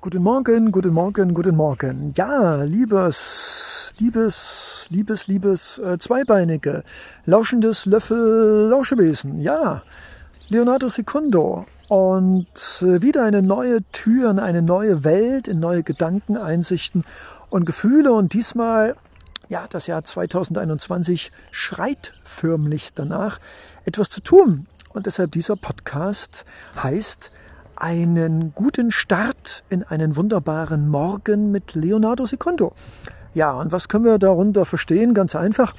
Guten Morgen, guten Morgen, guten Morgen. Ja, liebes, liebes, liebes, liebes äh, Zweibeinige, lauschendes Löffel Lauschebesen. Ja, Leonardo Secundo. Und äh, wieder eine neue Tür in eine neue Welt, in neue Gedanken, Einsichten und Gefühle. Und diesmal, ja, das Jahr 2021 schreit förmlich danach, etwas zu tun. Und deshalb dieser Podcast heißt einen guten Start in einen wunderbaren Morgen mit Leonardo Secondo. Ja, und was können wir darunter verstehen? Ganz einfach.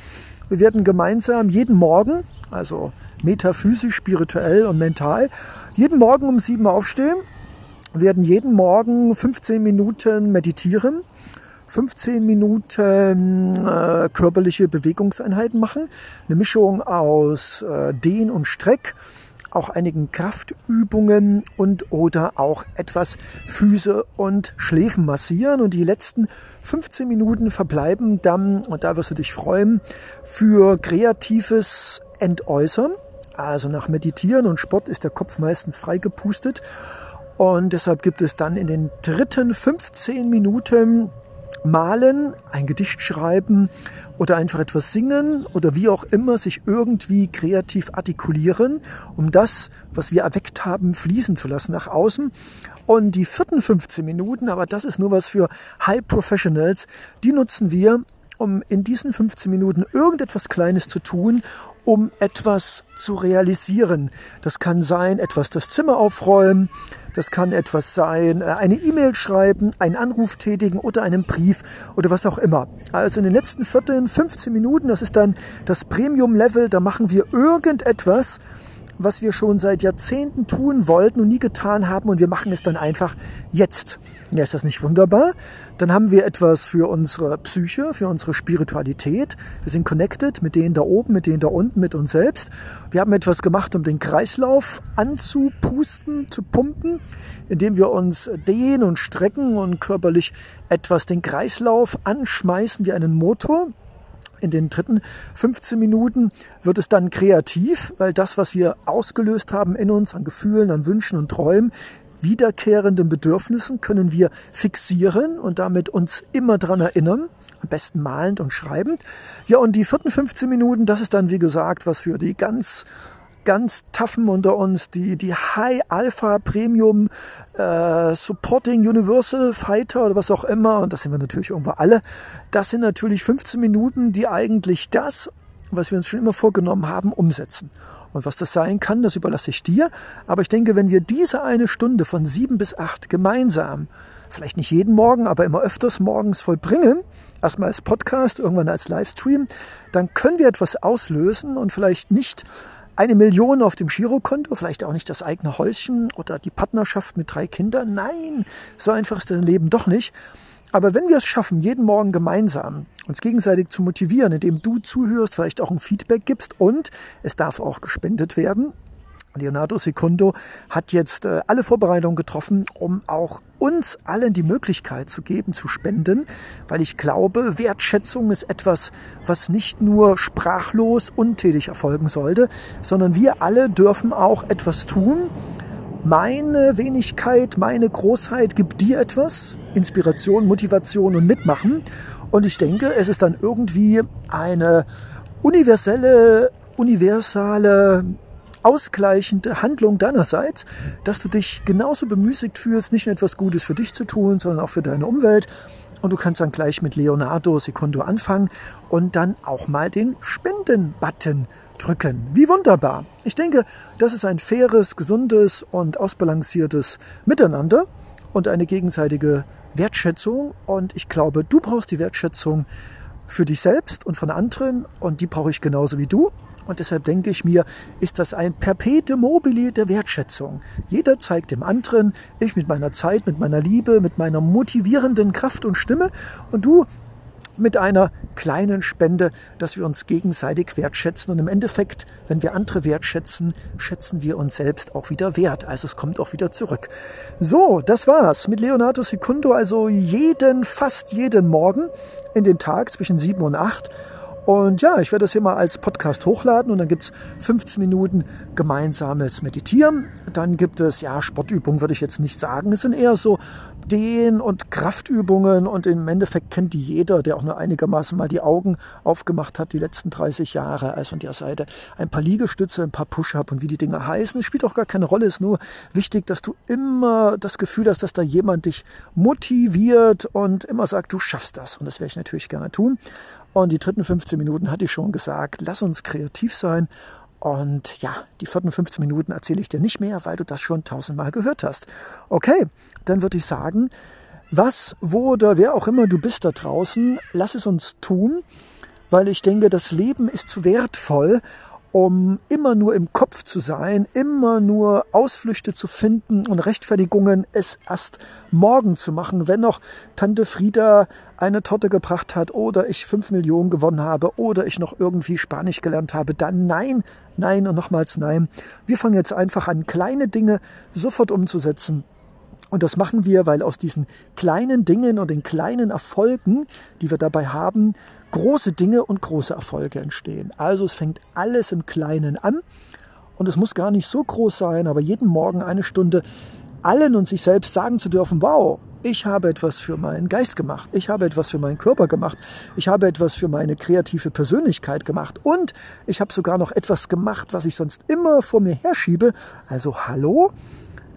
Wir werden gemeinsam jeden Morgen, also metaphysisch, spirituell und mental, jeden Morgen um sieben aufstehen, werden jeden Morgen 15 Minuten meditieren, 15 Minuten äh, körperliche Bewegungseinheiten machen, eine Mischung aus äh, Dehn und Streck auch einigen Kraftübungen und oder auch etwas Füße und Schläfen massieren. Und die letzten 15 Minuten verbleiben dann, und da wirst du dich freuen, für kreatives Entäußern. Also nach Meditieren und Sport ist der Kopf meistens freigepustet. Und deshalb gibt es dann in den dritten 15 Minuten malen, ein Gedicht schreiben oder einfach etwas singen oder wie auch immer sich irgendwie kreativ artikulieren, um das, was wir erweckt haben, fließen zu lassen nach außen. Und die vierten 15 Minuten, aber das ist nur was für High Professionals, die nutzen wir, um in diesen 15 Minuten irgendetwas Kleines zu tun, um etwas zu realisieren. Das kann sein, etwas das Zimmer aufräumen, das kann etwas sein, äh, eine E-Mail schreiben, einen Anruf tätigen oder einen Brief oder was auch immer. Also in den letzten Vierteln, 15 Minuten, das ist dann das Premium-Level, da machen wir irgendetwas, was wir schon seit Jahrzehnten tun wollten und nie getan haben und wir machen es dann einfach jetzt. Ja, ist das nicht wunderbar? Dann haben wir etwas für unsere Psyche, für unsere Spiritualität. Wir sind connected mit denen da oben, mit denen da unten, mit uns selbst. Wir haben etwas gemacht, um den Kreislauf anzupusten, zu pumpen, indem wir uns dehnen und strecken und körperlich etwas den Kreislauf anschmeißen wie einen Motor. In den dritten 15 Minuten wird es dann kreativ, weil das, was wir ausgelöst haben in uns an Gefühlen, an Wünschen und Träumen, wiederkehrenden Bedürfnissen können wir fixieren und damit uns immer dran erinnern. Am besten malend und schreibend. Ja, und die vierten 15 Minuten, das ist dann, wie gesagt, was für die ganz ganz toughen unter uns, die, die High Alpha Premium äh, Supporting Universal Fighter oder was auch immer, und das sind wir natürlich irgendwo alle, das sind natürlich 15 Minuten, die eigentlich das, was wir uns schon immer vorgenommen haben, umsetzen. Und was das sein kann, das überlasse ich dir. Aber ich denke, wenn wir diese eine Stunde von sieben bis acht gemeinsam, vielleicht nicht jeden Morgen, aber immer öfters morgens vollbringen, erstmal als Podcast, irgendwann als Livestream, dann können wir etwas auslösen und vielleicht nicht eine Million auf dem Girokonto, vielleicht auch nicht das eigene Häuschen oder die Partnerschaft mit drei Kindern. Nein, so einfach ist das Leben doch nicht. Aber wenn wir es schaffen, jeden Morgen gemeinsam uns gegenseitig zu motivieren, indem du zuhörst, vielleicht auch ein Feedback gibst und es darf auch gespendet werden, Leonardo Secundo hat jetzt äh, alle Vorbereitungen getroffen, um auch uns allen die Möglichkeit zu geben, zu spenden, weil ich glaube, Wertschätzung ist etwas, was nicht nur sprachlos untätig erfolgen sollte, sondern wir alle dürfen auch etwas tun. Meine Wenigkeit, meine Großheit gibt dir etwas, Inspiration, Motivation und Mitmachen. Und ich denke, es ist dann irgendwie eine universelle, universale ausgleichende Handlung deinerseits, dass du dich genauso bemüßigt fühlst, nicht nur etwas Gutes für dich zu tun, sondern auch für deine Umwelt. Und du kannst dann gleich mit Leonardo Secondo anfangen und dann auch mal den Spenden-Button drücken. Wie wunderbar. Ich denke, das ist ein faires, gesundes und ausbalanciertes Miteinander und eine gegenseitige Wertschätzung. Und ich glaube, du brauchst die Wertschätzung für dich selbst und von anderen und die brauche ich genauso wie du. Und deshalb denke ich mir, ist das ein Perpetuum mobile der Wertschätzung. Jeder zeigt dem anderen, ich mit meiner Zeit, mit meiner Liebe, mit meiner motivierenden Kraft und Stimme und du mit einer kleinen Spende, dass wir uns gegenseitig wertschätzen. Und im Endeffekt, wenn wir andere wertschätzen, schätzen wir uns selbst auch wieder wert. Also es kommt auch wieder zurück. So, das war's mit Leonardo Secundo. Also jeden, fast jeden Morgen in den Tag zwischen sieben und acht Und ja, ich werde das hier mal als Podcast hochladen und dann gibt es 15 Minuten gemeinsames Meditieren. Dann gibt es, ja, Sportübungen würde ich jetzt nicht sagen. Es sind eher so Dehn- und Kraftübungen und im Endeffekt kennt die jeder, der auch nur einigermaßen mal die Augen aufgemacht hat, die letzten 30 Jahre. Also an der Seite ein paar Liegestütze, ein paar Push-Up und wie die Dinge heißen. Es spielt auch gar keine Rolle, es ist nur wichtig, dass du immer das Gefühl hast, dass da jemand dich motiviert und immer sagt, du schaffst das. Und das werde ich natürlich gerne tun. Und die dritten 15 Minuten hatte ich schon gesagt, lass uns kreativ sein und ja, die vierten 15 Minuten erzähle ich dir nicht mehr, weil du das schon tausendmal gehört hast. Okay, dann würde ich sagen, was, wo oder wer auch immer du bist da draußen, lass es uns tun, weil ich denke, das Leben ist zu wertvoll, um immer nur im Kopf zu sein, immer nur Ausflüchte zu finden und Rechtfertigungen, es erst morgen zu machen, wenn noch Tante Frieda eine Torte gebracht hat oder ich fünf Millionen gewonnen habe oder ich noch irgendwie Spanisch gelernt habe, dann nein, nein und nochmals nein. Wir fangen jetzt einfach an, kleine Dinge sofort umzusetzen und das machen wir, weil aus diesen kleinen Dingen und den kleinen Erfolgen, die wir dabei haben, große Dinge und große Erfolge entstehen. Also es fängt alles im Kleinen an. Und es muss gar nicht so groß sein, aber jeden Morgen eine Stunde allen und sich selbst sagen zu dürfen, wow, ich habe etwas für meinen Geist gemacht, ich habe etwas für meinen Körper gemacht, ich habe etwas für meine kreative Persönlichkeit gemacht. Und ich habe sogar noch etwas gemacht, was ich sonst immer vor mir herschiebe. Also hallo,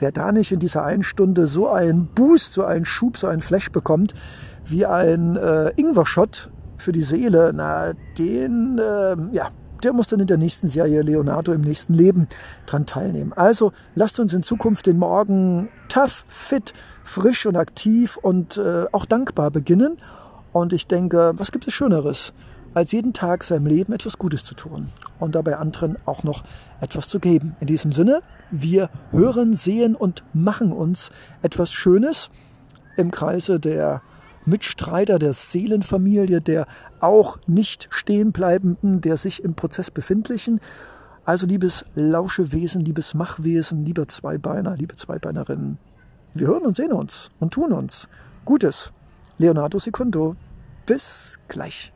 Wer da nicht in dieser einen Stunde so einen Boost, so einen Schub, so einen Flash bekommt, wie ein äh, Ingwer-Shot für die Seele, na, den, äh, ja, der muss dann in der nächsten Serie Leonardo im nächsten Leben dran teilnehmen. Also lasst uns in Zukunft den Morgen tough, fit, frisch und aktiv und äh, auch dankbar beginnen. Und ich denke, was gibt es Schöneres? als jeden Tag seinem Leben etwas Gutes zu tun und dabei anderen auch noch etwas zu geben. In diesem Sinne, wir hören, sehen und machen uns etwas Schönes im Kreise der Mitstreiter der Seelenfamilie, der auch nicht stehenbleibenden, der sich im Prozess befindlichen. Also liebes Lauschewesen, liebes Machwesen, lieber Zweibeiner, liebe Zweibeinerinnen, wir hören und sehen uns und tun uns Gutes. Leonardo Secundo. Bis gleich.